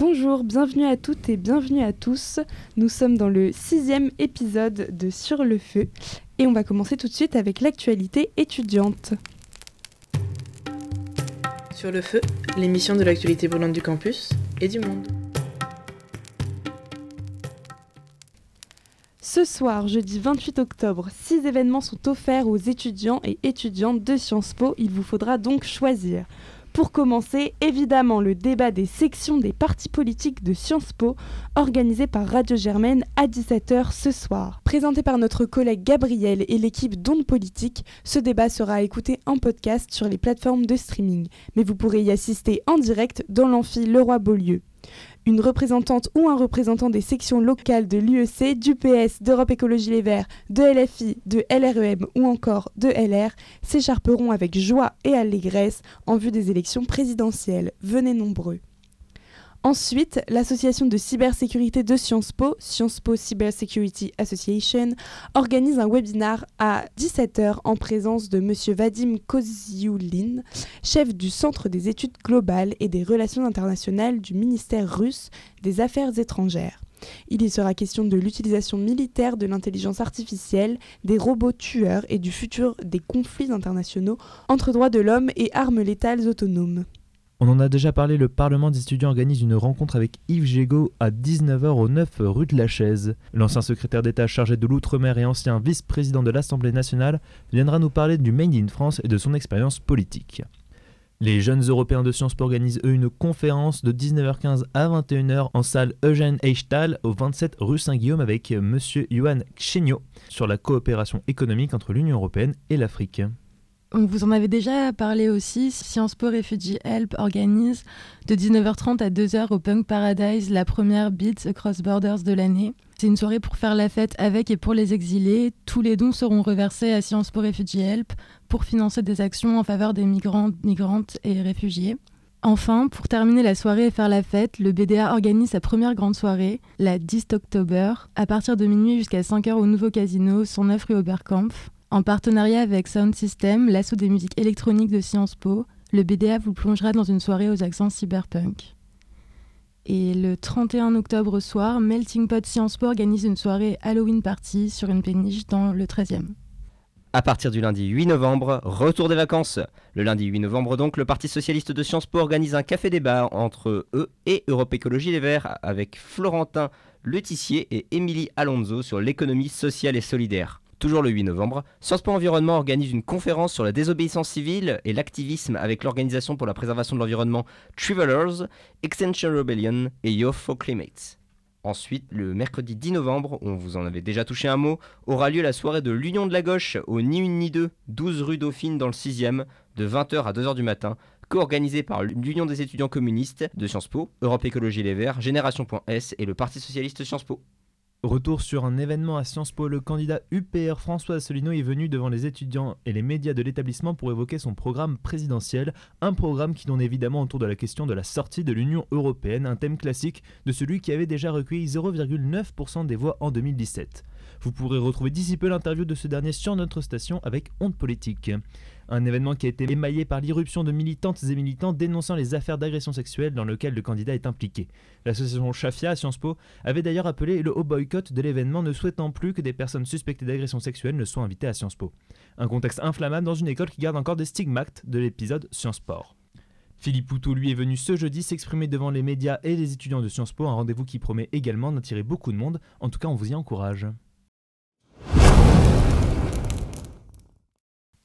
Bonjour, bienvenue à toutes et bienvenue à tous. Nous sommes dans le sixième épisode de Sur le Feu et on va commencer tout de suite avec l'actualité étudiante. Sur le Feu, l'émission de l'actualité brûlante du campus et du monde. Ce soir, jeudi 28 octobre, six événements sont offerts aux étudiants et étudiantes de Sciences Po. Il vous faudra donc choisir. Pour commencer, évidemment, le débat des sections des partis politiques de Sciences Po, organisé par Radio Germaine à 17h ce soir. Présenté par notre collègue Gabriel et l'équipe d'Ondes Politique, ce débat sera écouté en podcast sur les plateformes de streaming. Mais vous pourrez y assister en direct dans l'amphi Leroy-Beaulieu une représentante ou un représentant des sections locales de l'UEC, du PS, d'Europe Écologie Les Verts, de LFI, de LREM ou encore de LR s'écharperont avec joie et allégresse en vue des élections présidentielles. Venez nombreux. Ensuite, l'association de cybersécurité de Sciences Po, Sciences Po Cybersecurity Association, organise un webinar à 17h en présence de M. Vadim Kozioulin, chef du Centre des études globales et des relations internationales du ministère russe des Affaires étrangères. Il y sera question de l'utilisation militaire de l'intelligence artificielle, des robots tueurs et du futur des conflits internationaux entre droits de l'homme et armes létales autonomes. On en a déjà parlé, le Parlement des étudiants organise une rencontre avec Yves Gégaud à 19h au 9 rue de la Chaise. L'ancien secrétaire d'État chargé de l'Outre-mer et ancien vice-président de l'Assemblée nationale viendra nous parler du Made in France et de son expérience politique. Les jeunes européens de Sciences Po organisent eux une conférence de 19h15 à 21h en salle Eugène Eichtal au 27 rue Saint-Guillaume avec M. Johan Chenio sur la coopération économique entre l'Union européenne et l'Afrique. Vous en avait déjà parlé aussi, Sciences Po Refugee Help organise de 19h30 à 2h au Punk Paradise la première Beats Across Borders de l'année. C'est une soirée pour faire la fête avec et pour les exilés. Tous les dons seront reversés à Sciences Po Refugee Help pour financer des actions en faveur des migrants, migrantes et réfugiés. Enfin, pour terminer la soirée et faire la fête, le BDA organise sa première grande soirée, la 10 octobre, à partir de minuit jusqu'à 5h au nouveau casino, son 9 rue Oberkampf. En partenariat avec Sound System, l'assaut des musiques électroniques de Sciences Po, le BDA vous plongera dans une soirée aux accents cyberpunk. Et le 31 octobre soir, Melting Pot Sciences Po organise une soirée Halloween Party sur une péniche dans le 13e. À partir du lundi 8 novembre, retour des vacances. Le lundi 8 novembre donc, le Parti Socialiste de Sciences Po organise un café débat entre eux et Europe Écologie Les Verts avec Florentin Letissier et Émilie Alonso sur l'économie sociale et solidaire. Toujours le 8 novembre, Sciences Po Environnement organise une conférence sur la désobéissance civile et l'activisme avec l'Organisation pour la préservation de l'environnement Travelers, Extension Rebellion et Youth for Climate. Ensuite, le mercredi 10 novembre, on vous en avait déjà touché un mot, aura lieu la soirée de l'Union de la Gauche au Ni Une Ni Deux, 12 rue Dauphine dans le 6e, de 20h à 2h du matin, co-organisé par l'Union des étudiants communistes de Sciences Po, Europe Écologie Les Verts, Génération.s et le Parti Socialiste Sciences Po. Retour sur un événement à Sciences Po, le candidat UPR François Asselineau est venu devant les étudiants et les médias de l'établissement pour évoquer son programme présidentiel, un programme qui tourne évidemment autour de la question de la sortie de l'Union européenne, un thème classique de celui qui avait déjà recueilli 0,9% des voix en 2017. Vous pourrez retrouver d'ici peu l'interview de ce dernier sur notre station avec Honte Politique. Un événement qui a été émaillé par l'irruption de militantes et militants dénonçant les affaires d'agression sexuelle dans lesquelles le candidat est impliqué. L'association Chafia à Sciences Po avait d'ailleurs appelé le haut boycott de l'événement ne souhaitant plus que des personnes suspectées d'agression sexuelle ne soient invitées à Sciences Po. Un contexte inflammable dans une école qui garde encore des stigmates de l'épisode Sciences Sport. Philippe Poutou, lui, est venu ce jeudi s'exprimer devant les médias et les étudiants de Sciences Po, un rendez-vous qui promet également d'attirer beaucoup de monde. En tout cas, on vous y encourage.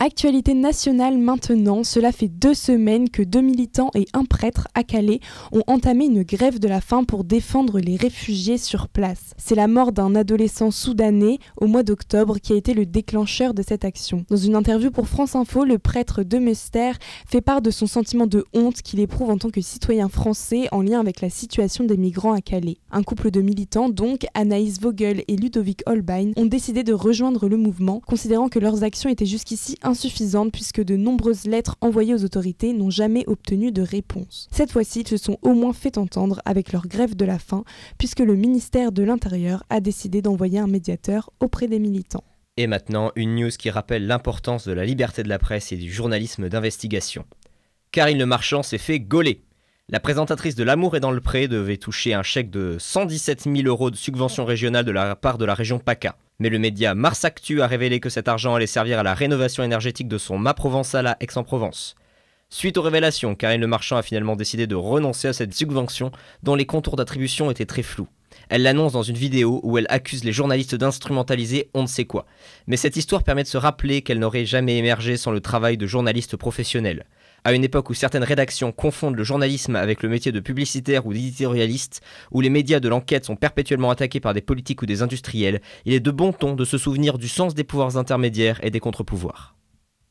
Actualité nationale maintenant, cela fait deux semaines que deux militants et un prêtre à Calais ont entamé une grève de la faim pour défendre les réfugiés sur place. C'est la mort d'un adolescent soudanais au mois d'octobre qui a été le déclencheur de cette action. Dans une interview pour France Info, le prêtre de Mester fait part de son sentiment de honte qu'il éprouve en tant que citoyen français en lien avec la situation des migrants à Calais. Un couple de militants, donc Anaïs Vogel et Ludovic Holbein, ont décidé de rejoindre le mouvement, considérant que leurs actions étaient jusqu'ici insuffisante puisque de nombreuses lettres envoyées aux autorités n'ont jamais obtenu de réponse. Cette fois-ci, ils se sont au moins fait entendre avec leur grève de la faim puisque le ministère de l'Intérieur a décidé d'envoyer un médiateur auprès des militants. Et maintenant, une news qui rappelle l'importance de la liberté de la presse et du journalisme d'investigation. Karine Le Marchand s'est fait gauler. La présentatrice de L'amour est dans le pré devait toucher un chèque de 117 000 euros de subvention régionale de la part de la région PACA. Mais le média Mars Actu a révélé que cet argent allait servir à la rénovation énergétique de son mât provençal à Aix-en-Provence. Suite aux révélations, Karine Le Marchand a finalement décidé de renoncer à cette subvention dont les contours d'attribution étaient très flous. Elle l'annonce dans une vidéo où elle accuse les journalistes d'instrumentaliser on ne sait quoi. Mais cette histoire permet de se rappeler qu'elle n'aurait jamais émergé sans le travail de journalistes professionnels. À une époque où certaines rédactions confondent le journalisme avec le métier de publicitaire ou d'éditorialiste, où les médias de l'enquête sont perpétuellement attaqués par des politiques ou des industriels, il est de bon ton de se souvenir du sens des pouvoirs intermédiaires et des contre-pouvoirs.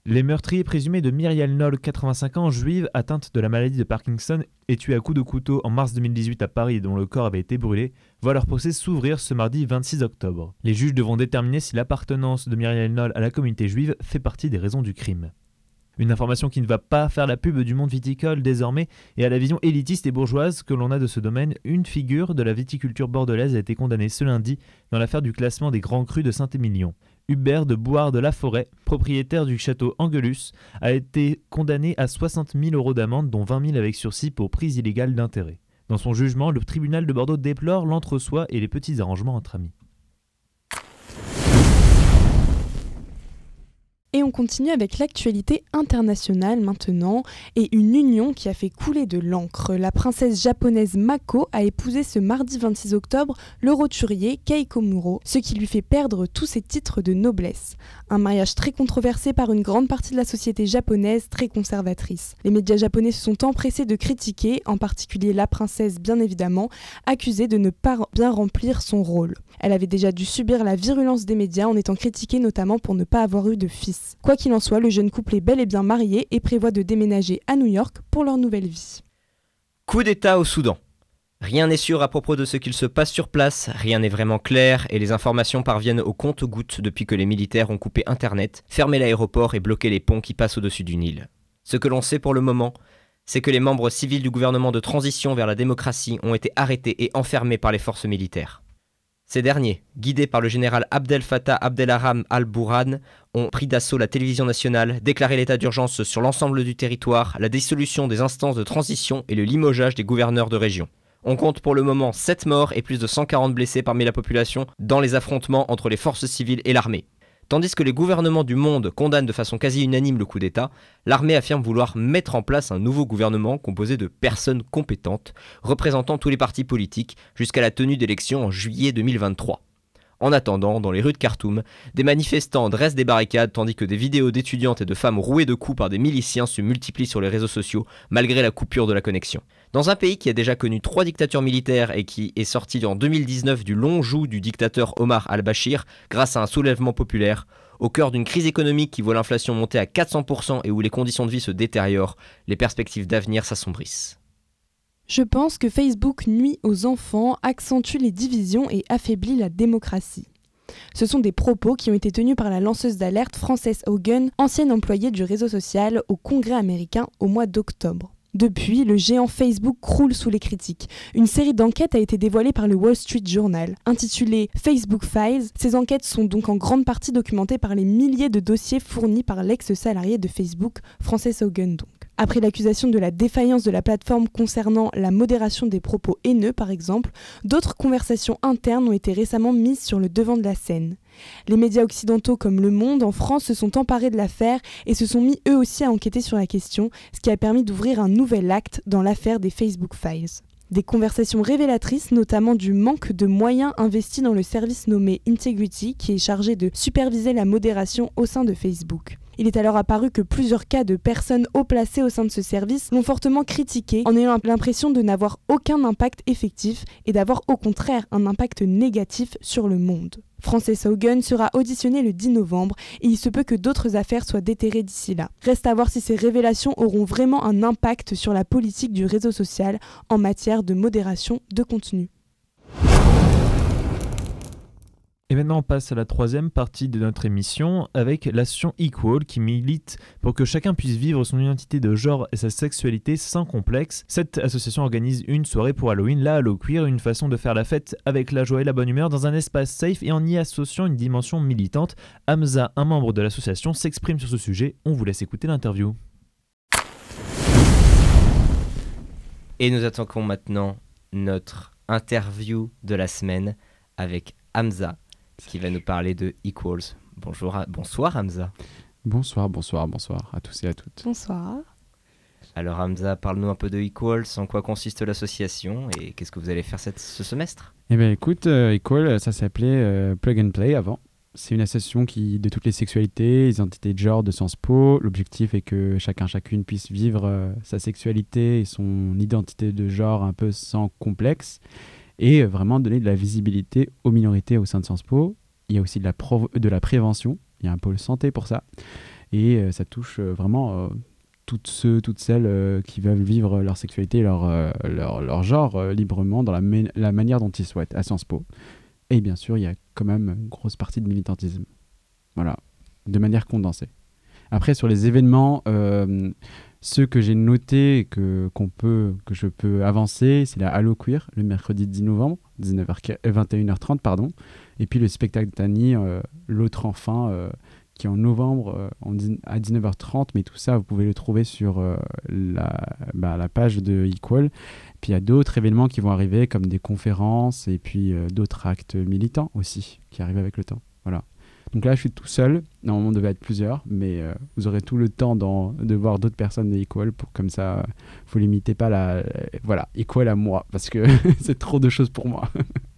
Les meurtriers présumés de Myriel Noll, 85 ans, juive, atteinte de la maladie de Parkinson et tuée à coups de couteau en mars 2018 à Paris dont le corps avait été brûlé, voit leur procès s'ouvrir ce mardi 26 octobre. Les juges devront déterminer si l'appartenance de Myriel Noll à la communauté juive fait partie des raisons du crime. Une information qui ne va pas faire la pub du monde viticole désormais et à la vision élitiste et bourgeoise que l'on a de ce domaine, une figure de la viticulture bordelaise a été condamnée ce lundi dans l'affaire du classement des grands crus de Saint-Émilion. Hubert de Boire de la Forêt, propriétaire du château Angelus, a été condamné à 60 000 euros d'amende, dont 20 000 avec sursis pour prise illégale d'intérêt. Dans son jugement, le tribunal de Bordeaux déplore l'entre-soi et les petits arrangements entre amis. Et on continue avec l'actualité internationale maintenant et une union qui a fait couler de l'encre. La princesse japonaise Mako a épousé ce mardi 26 octobre le roturier Keiko Muro, ce qui lui fait perdre tous ses titres de noblesse. Un mariage très controversé par une grande partie de la société japonaise très conservatrice. Les médias japonais se sont empressés de critiquer, en particulier la princesse bien évidemment, accusée de ne pas bien remplir son rôle. Elle avait déjà dû subir la virulence des médias en étant critiquée notamment pour ne pas avoir eu de fils. Quoi qu'il en soit, le jeune couple est bel et bien marié et prévoit de déménager à New York pour leur nouvelle vie. Coup d'État au Soudan. Rien n'est sûr à propos de ce qu'il se passe sur place, rien n'est vraiment clair et les informations parviennent au compte-gouttes depuis que les militaires ont coupé Internet, fermé l'aéroport et bloqué les ponts qui passent au-dessus du Nil. Ce que l'on sait pour le moment, c'est que les membres civils du gouvernement de transition vers la démocratie ont été arrêtés et enfermés par les forces militaires. Ces derniers, guidés par le général Abdel Fattah Abdelharam al-Bourhan, ont pris d'assaut la télévision nationale, déclaré l'état d'urgence sur l'ensemble du territoire, la dissolution des instances de transition et le limogeage des gouverneurs de région. On compte pour le moment 7 morts et plus de 140 blessés parmi la population dans les affrontements entre les forces civiles et l'armée. Tandis que les gouvernements du monde condamnent de façon quasi unanime le coup d'État, l'armée affirme vouloir mettre en place un nouveau gouvernement composé de personnes compétentes, représentant tous les partis politiques, jusqu'à la tenue d'élections en juillet 2023. En attendant, dans les rues de Khartoum, des manifestants dressent des barricades tandis que des vidéos d'étudiantes et de femmes rouées de coups par des miliciens se multiplient sur les réseaux sociaux malgré la coupure de la connexion. Dans un pays qui a déjà connu trois dictatures militaires et qui est sorti en 2019 du long joug du dictateur Omar al-Bashir grâce à un soulèvement populaire, au cœur d'une crise économique qui voit l'inflation monter à 400% et où les conditions de vie se détériorent, les perspectives d'avenir s'assombrissent. Je pense que Facebook nuit aux enfants, accentue les divisions et affaiblit la démocratie. Ce sont des propos qui ont été tenus par la lanceuse d'alerte Frances Hogan, ancienne employée du réseau social, au Congrès américain au mois d'octobre. Depuis, le géant Facebook croule sous les critiques. Une série d'enquêtes a été dévoilée par le Wall Street Journal. Intitulée Facebook Files, ces enquêtes sont donc en grande partie documentées par les milliers de dossiers fournis par l'ex-salarié de Facebook, Frances Hogan. Après l'accusation de la défaillance de la plateforme concernant la modération des propos haineux, par exemple, d'autres conversations internes ont été récemment mises sur le devant de la scène. Les médias occidentaux comme Le Monde en France se sont emparés de l'affaire et se sont mis eux aussi à enquêter sur la question, ce qui a permis d'ouvrir un nouvel acte dans l'affaire des Facebook Files. Des conversations révélatrices, notamment du manque de moyens investis dans le service nommé Integrity, qui est chargé de superviser la modération au sein de Facebook. Il est alors apparu que plusieurs cas de personnes haut placées au sein de ce service l'ont fortement critiqué en ayant l'impression de n'avoir aucun impact effectif et d'avoir au contraire un impact négatif sur le monde. Frances Hogan sera auditionné le 10 novembre et il se peut que d'autres affaires soient déterrées d'ici là. Reste à voir si ces révélations auront vraiment un impact sur la politique du réseau social en matière de modération de contenu. Et maintenant, on passe à la troisième partie de notre émission avec l'association Equal qui milite pour que chacun puisse vivre son identité de genre et sa sexualité sans complexe. Cette association organise une soirée pour Halloween, la Halo Queer, une façon de faire la fête avec la joie et la bonne humeur dans un espace safe et en y associant une dimension militante. Hamza, un membre de l'association, s'exprime sur ce sujet. On vous laisse écouter l'interview. Et nous attaquons maintenant notre interview de la semaine avec Hamza qui va nous parler de Equals. Bonjour, bonsoir Hamza. Bonsoir, bonsoir, bonsoir à tous et à toutes. Bonsoir. Alors Hamza, parle-nous un peu de Equals, en quoi consiste l'association et qu'est-ce que vous allez faire cette, ce semestre? Eh bien écoute, euh, Equal, ça s'appelait euh, Plug and Play avant. C'est une association qui, de toutes les sexualités, les identités de genre de Sciences Po. L'objectif est que chacun, chacune puisse vivre euh, sa sexualité et son identité de genre un peu sans complexe et vraiment donner de la visibilité aux minorités au sein de Sciences Po. Il y a aussi de la, prévention, il y a un pôle santé pour ça. Et ça touche vraiment toutes ceux, toutes celles euh, qui veulent vivre leur sexualité, leur, euh, genre euh, librement dans la, manière dont ils souhaitent, à Sciences Po. Et bien sûr, il y a quand même une grosse partie de militantisme. Voilà, de manière condensée. Après, sur les événements, ceux que j'ai notés que, qu'on peut, que je peux avancer, c'est la Halo Queer, le mercredi 10 novembre, 19h, 21h30, pardon. Et puis le spectacle d'Annie, L'autre enfant, qui est en novembre euh, à 19h30, mais tout ça, vous pouvez le trouver sur euh, la, bah, la, page de Equal. Puis il y a d'autres événements qui vont arriver, comme des conférences et puis euh, d'autres actes militants aussi, qui arrivent avec le temps. Donc là, je suis tout seul. Normalement, on devait être plusieurs, mais vous aurez tout le temps de voir d'autres personnes de Equal pour comme ça, vous limitez pas la, voilà, Equal à moi, parce que c'est trop de choses pour moi.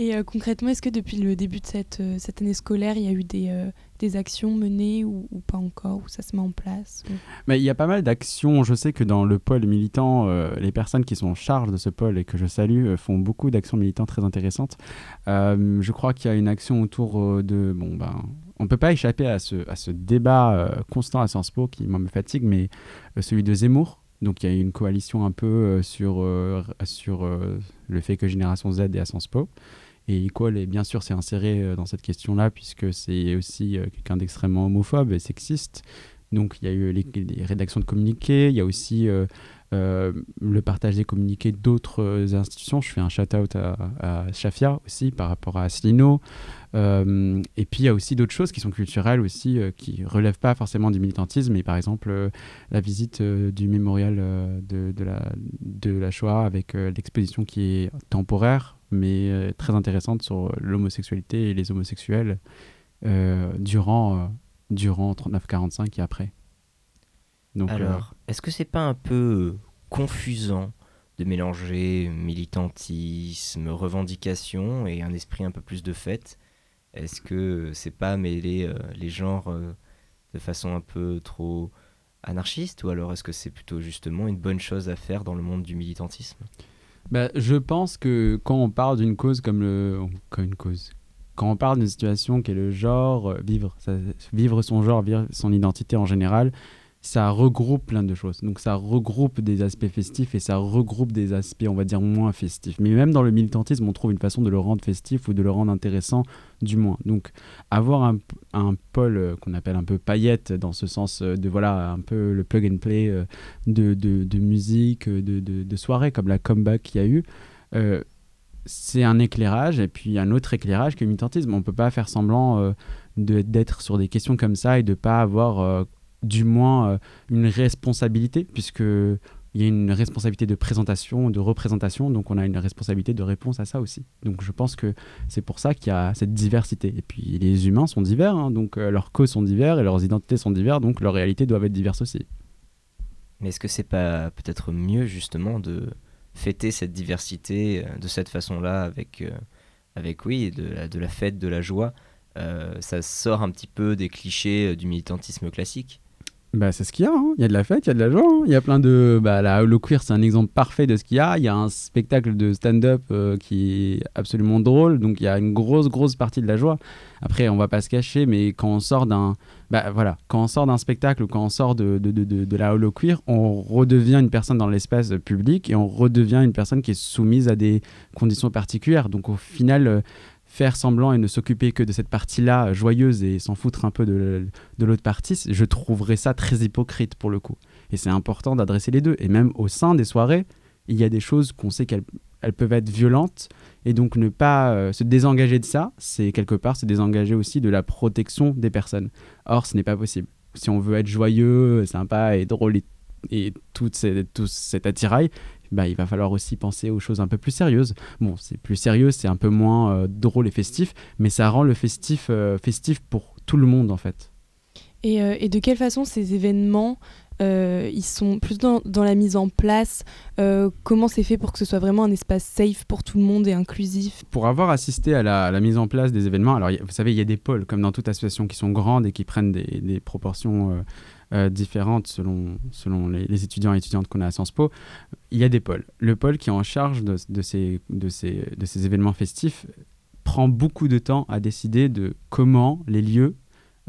Et euh, concrètement, est-ce que depuis le début de cette, euh, cette année scolaire, il y a eu des, euh, des actions menées ou, pas encore, ou ça se met en place Mais Il y a pas mal d'actions. Je sais que dans le pôle militant, les personnes qui sont en charge de ce pôle et que je salue font beaucoup d'actions militantes très intéressantes. je crois qu'il y a une action autour de... Bon, ben, on ne peut pas échapper à ce, à ce débat constant à Sciences Po qui me fatigue, mais celui de Zemmour. Donc il y a une coalition un peu sur, sur le fait que Génération Z est à Sciences Po. Et Equal, est, bien sûr, s'est inséré euh, dans cette question-là, puisque c'est aussi euh, quelqu'un d'extrêmement homophobe et sexiste. Donc, il y a eu les, rédactions de communiqués, il y a aussi euh, le partage des communiqués d'autres institutions. Je fais un shout-out à, Shafia aussi par rapport à Asselineau. et puis, il y a aussi d'autres choses qui sont culturelles aussi, qui ne relèvent pas forcément du militantisme, mais par exemple, la visite du mémorial de, la, Shoah avec l'exposition qui est temporaire, mais euh, très intéressante sur l'homosexualité et les homosexuels euh, durant, euh, durant 39-45 et après. Donc, Alors, est-ce que c'est pas un peu confusant de mélanger militantisme, revendication et un esprit un peu plus de fête Est-ce que c'est pas mêler les genres de façon un peu trop anarchiste? Ou alors est-ce que c'est plutôt justement une bonne chose à faire dans le monde du militantisme? Bah, je pense que quand on parle d'une cause comme le. Comme une cause. Quand on parle d'une situation qui est le genre, euh, vivre, vivre son genre, vivre son identité en général, ça regroupe plein de choses. Donc ça regroupe des aspects festifs et ça regroupe des aspects, on va dire, moins festifs. Mais même dans le militantisme, on trouve une façon de le rendre festif ou de le rendre intéressant, du moins. Donc avoir un, un pôle euh, qu'on appelle un peu paillette, dans ce sens euh, de, voilà, un peu le plug and play euh, de, de, de, musique, de, de, soirée, comme la comeback qu'il y a eu, c'est un éclairage et puis un autre éclairage que militantisme. On ne peut pas faire semblant d'être sur des questions comme ça et de ne pas avoir du moins euh, une responsabilité, puisque il y a une responsabilité de présentation, de représentation, donc on a une responsabilité de réponse à ça aussi. Donc je pense que c'est pour ça qu'il y a cette diversité. Et puis les humains sont divers, hein, donc euh, leurs causes sont divers et leurs identités sont diverses, donc leurs réalités doivent être diverses aussi. Mais est-ce que c'est pas peut-être mieux justement de fêter cette diversité euh, de cette façon-là avec, avec oui, de la, de la fête, de la joie? Ça sort un petit peu des clichés du militantisme classique bah, c'est ce qu'il y a. Hein. Il y a de la fête, il y a de la joie. Hein. Il y a plein de. Bah, la Holo Queer, c'est un exemple parfait de ce qu'il y a. Il y a un spectacle de stand-up euh, qui est absolument drôle. Donc, il y a une grosse, grosse partie de la joie. Après, on va pas se cacher, mais quand on sort d'un. Bah, voilà. Quand on sort d'un spectacle ou quand on sort de, de, de, de, la Holo Queer, on redevient une personne dans l'espace public et on redevient une personne qui est soumise à des conditions particulières. Donc, au final. Euh, faire semblant et ne s'occuper que de cette partie-là joyeuse et s'en foutre un peu de, l'autre partie, je trouverais ça très hypocrite pour le coup. Et c'est important d'adresser les deux. Et même au sein des soirées, il y a des choses qu'on sait qu'elles elles peuvent être violentes. Et donc ne pas euh, se désengager de ça, c'est quelque part se désengager aussi de la protection des personnes. Or, ce n'est pas possible. Si on veut être joyeux, sympa et drôle et tout, tout cet attirail, bah, il va falloir aussi penser aux choses un peu plus sérieuses. Bon, c'est plus sérieux, c'est un peu moins euh, drôle et festif, mais ça rend le festif euh, festif pour tout le monde en fait. Et, euh, et de quelle façon ces événements ils sont plus dans, la mise en place. Comment c'est fait pour que ce soit vraiment un espace safe pour tout le monde et inclusif? Pour avoir assisté à la, mise en place des événements, alors vous savez, il y a des pôles, comme dans toute association, qui sont grandes et qui prennent des, proportions euh, différentes selon, selon les, étudiants et étudiantes qu'on a à Sciences Po, il y a des pôles. Le pôle qui est en charge de, ces, de, ces, de ces événements festifs prend beaucoup de temps à décider de comment les lieux,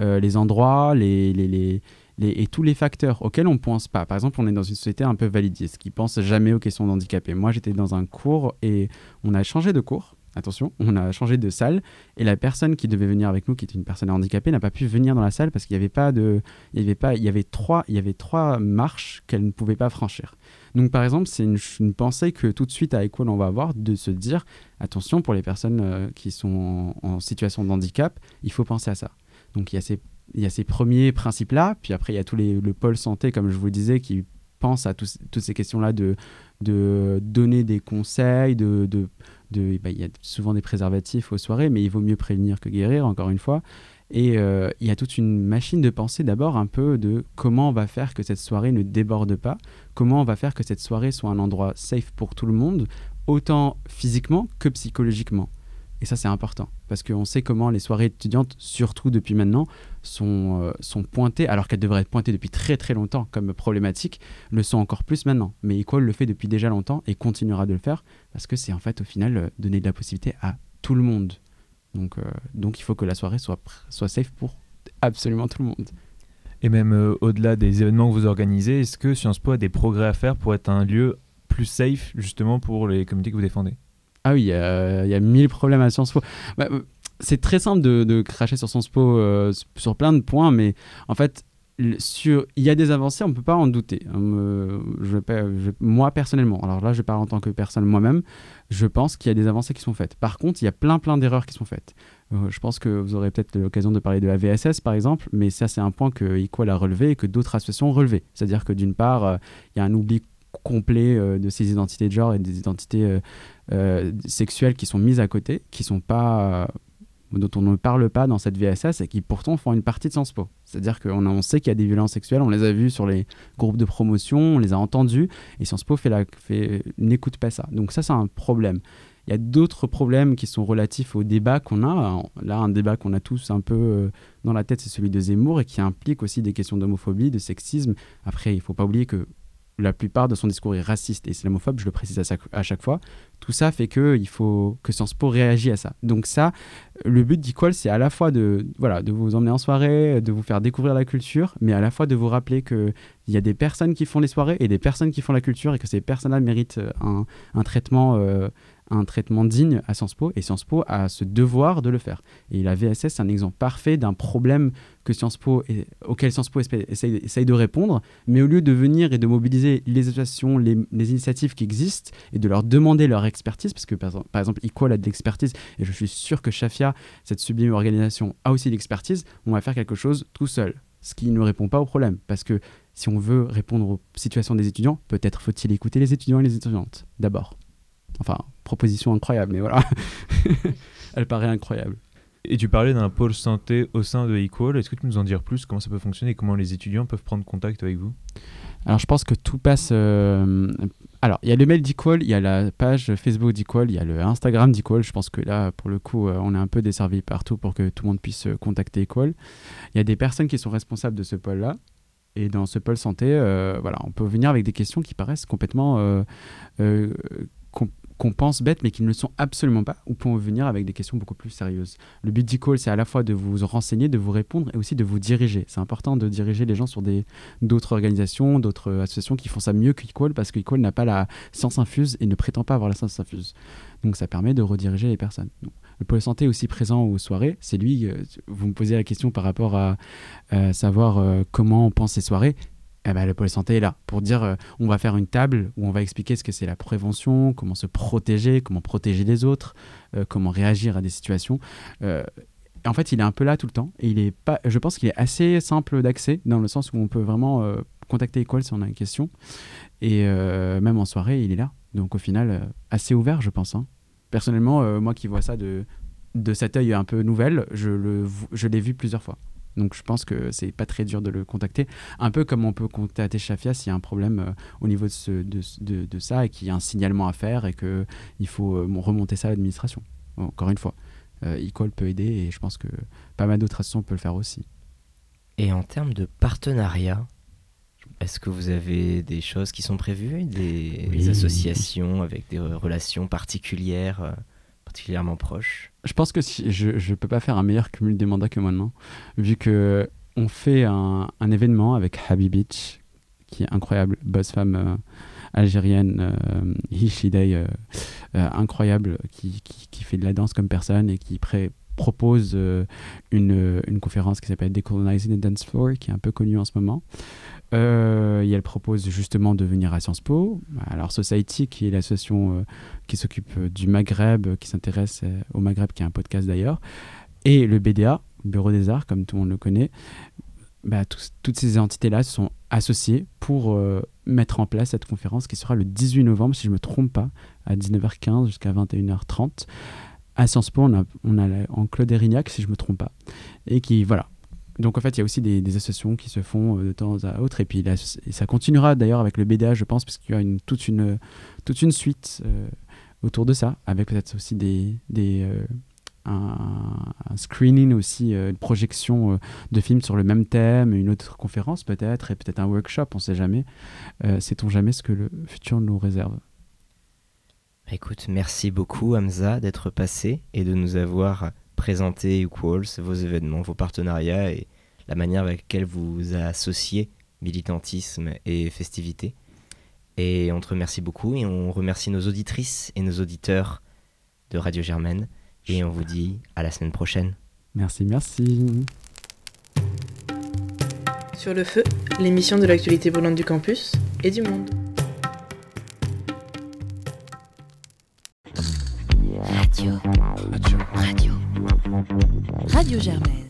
euh, les endroits, les, les, et tous les facteurs auxquels on ne pense pas. Par exemple, on est dans une société un peu validiste qui pense jamais aux questions d'handicapés. Moi, j'étais dans un cours et on a changé de cours attention, on a changé de salle et la personne qui devait venir avec nous, qui était une personne handicapée, n'a pas pu venir dans la salle parce qu'il n'y avait pas de, il y avait pas, il y avait trois, il y avait trois marches qu'elle ne pouvait pas franchir. Donc par exemple, c'est une, pensée que tout de suite à Equal on va avoir de se dire attention pour les personnes euh, qui sont en, situation de handicap, il faut penser à ça. Donc il y a ces, il y a ces premiers principes là, puis après il y a les le pôle santé comme je vous disais qui pense à toutes ces questions là de donner des conseils, de, de bah, il y a souvent des préservatifs aux soirées, mais il vaut mieux prévenir que guérir, encore une fois. Et euh, il y a toute une machine de pensée d'abord un peu de comment on va faire que cette soirée ne déborde pas, comment on va faire que cette soirée soit un endroit safe pour tout le monde, autant physiquement que psychologiquement. Et ça, c'est important, parce qu'on sait comment les soirées étudiantes, surtout depuis maintenant, sont, euh, sont pointées, alors qu'elles devraient être pointées depuis très très longtemps comme problématiques, le sont encore plus maintenant. Mais Equal le fait depuis déjà longtemps et continuera de le faire, parce que c'est en fait au final euh, donner de la possibilité à tout le monde. Donc, euh, donc il faut que la soirée soit, soit safe pour absolument tout le monde. Et même au-delà des événements que vous organisez, est-ce que Sciences Po a des progrès à faire pour être un lieu plus safe justement pour les communautés que vous défendez? Ah oui, il y, a mille problèmes à Sciences Po. Bah, euh, c'est très simple de, cracher sur Sciences Po euh, sur plein de points, mais en fait, sur, il y a des avancées, on ne peut pas en douter. Euh, je moi, personnellement, alors là, je parle en tant que personne moi-même, je pense qu'il y a des avancées qui sont faites. Par contre, il y a plein, plein d'erreurs qui sont faites. je pense que vous aurez peut-être l'occasion de parler de la VSS, par exemple, mais ça, c'est un point que Equal a relevé et que d'autres associations ont relevé. C'est-à-dire que d'une part, il y a un oubli complet de ces identités de genre et des identités euh, sexuelles qui sont mises à côté, qui sont pas dont on ne parle pas dans cette VSS et qui pourtant font une partie de Sciences Po. C'est-à-dire qu'on on sait qu'il y a des violences sexuelles, on les a vues sur les groupes de promotion, on les a entendues, et Sciences Po fait fait, n'écoute pas ça. Donc ça, c'est un problème. Il y a d'autres problèmes qui sont relatifs au débat qu'on a. Là, un débat qu'on a tous un peu euh, dans la tête, c'est celui de Zemmour, et qui implique aussi des questions d'homophobie, de sexisme. Après, il ne faut pas oublier que la plupart de son discours est raciste et islamophobe, je le précise à chaque, fois. Tout ça fait qu'il faut que Sciences Po réagisse à ça. Donc ça, le but d'Equal, c'est à la fois de, voilà, de vous emmener en soirée, de vous faire découvrir la culture, mais à la fois de vous rappeler qu'il y a des personnes qui font les soirées et des personnes qui font la culture et que ces personnes-là méritent un, un traitement euh, un traitement digne à Sciences Po et Sciences Po a ce devoir de le faire. Et la VSS, c'est un exemple parfait d'un problème que Sciences Po auquel Sciences Po essaye, de répondre, mais au lieu de venir et de mobiliser les associations, les, initiatives qui existent et de leur demander leur expertise, parce que par, exemple, Equal a de l'expertise et je suis sûr que Shafia, cette sublime organisation, a aussi de l'expertise, on va faire quelque chose tout seul. Ce qui ne répond pas au problème, parce que si on veut répondre aux situations des étudiants, peut-être faut-il écouter les étudiants et les étudiantes d'abord. Enfin, proposition incroyable, mais voilà. Elle paraît incroyable. Et tu parlais d'un pôle santé au sein de Equal. Est-ce que tu peux nous en dire plus Comment ça peut fonctionner et comment les étudiants peuvent prendre contact avec vous? Alors, je pense que tout passe. Euh, alors, il y a le mail d'Equal, il y a la page Facebook d'Equal, il y a le Instagram d'Equal. Je pense que là, pour le coup, euh, on est un peu desservi partout pour que tout le monde puisse euh, contacter Equal. Il y a des personnes qui sont responsables de ce pôle-là. Et dans ce pôle santé, voilà, on peut venir avec des questions qui paraissent complètement qu'on pense bêtes mais qui ne le sont absolument pas, ou pour venir avec des questions beaucoup plus sérieuses. Le but d'Equal, c'est à la fois de vous renseigner, de vous répondre et aussi de vous diriger. C'est important de diriger les gens sur d'autres organisations, d'autres associations qui font ça mieux qu'Equal parce qu'Equal n'a pas la science infuse et ne prétend pas avoir la science infuse. Donc ça permet de rediriger les personnes. le pôle santé aussi présent aux soirées. C'est lui, euh, vous me posez la question par rapport à savoir euh, comment on pense ces soirées eh ben, le pôle santé est là pour dire euh, on va faire une table où on va expliquer ce que c'est la prévention, comment se protéger, comment protéger les autres, euh, comment réagir à des situations. Euh, en fait, il est un peu là tout le temps et il est pas. Je pense qu'il est assez simple d'accès dans le sens où on peut vraiment contacter Equal si on a une question. Et même en soirée, il est là. Donc au final, assez ouvert, je pense. hein. Personnellement, moi qui vois ça de, de cet œil un peu nouvelle, je, vo- je l'ai vu plusieurs fois. Donc je pense que c'est pas très dur de le contacter. Un peu comme on peut contacter Shafia s'il y a un problème euh, au niveau de, ce- de, de- de ça et qu'il y a un signalement à faire et qu'il faut euh, remonter ça à l'administration. Encore une fois, euh, Equal peut aider et je pense que pas mal d'autres associations peuvent le faire aussi. Et en termes de partenariat, est-ce que vous avez des choses qui sont prévues? Des, Oui. des associations avec des euh, relations particulières, euh, particulièrement proches Je pense que si, je ne peux pas faire un meilleur cumul des mandats que maintenant, vu que on fait un, un événement avec Habi Beach, qui est incroyable, boss femme euh, algérienne, euh, Hishidei, euh, euh, incroyable, qui, qui, qui fait de la danse comme personne et qui pré- propose une, une conférence qui s'appelle Decolonizing the Dance Floor, qui est un peu connue en ce moment. Euh, et elle propose justement de venir à Sciences Po. Alors Society, qui est l'association euh, qui s'occupe euh, du Maghreb, qui s'intéresse au Maghreb, qui est un podcast d'ailleurs, et le BDA, Bureau des Arts, comme tout le monde le connaît, bah, toutes ces entités-là se sont associées pour mettre en place cette conférence qui sera le 18 novembre, si je ne me trompe pas, à 19h15 jusqu'à 21h30. À Sciences Po, on a, on a en Claude Erignac, si je ne me trompe pas. Et qui, voilà. Donc en fait, il y a aussi des, associations qui se font euh, de temps à autre. Et puis ça continuera d'ailleurs avec le BDA, je pense, parce qu'il y a toute, une, toute une suite euh, autour de ça, avec peut-être aussi des, des, euh, un, screening aussi, une projection de films sur le même thème, une autre conférence peut-être, et peut-être un workshop, on ne sait jamais. Sait-on jamais ce que le futur nous réserve? Bah, Écoute, merci beaucoup Hamza d'être passé et de nous avoir présenté Equals, vos événements, vos partenariats et la manière avec laquelle vous associez militantisme et festivité. Et on te remercie beaucoup et on remercie nos auditrices et nos auditeurs de Radio Germaine. Et on vous dit à la semaine prochaine. Merci, merci. Sur le feu, l'émission de l'actualité brûlante du campus et du monde. Radio. Radio Germaine.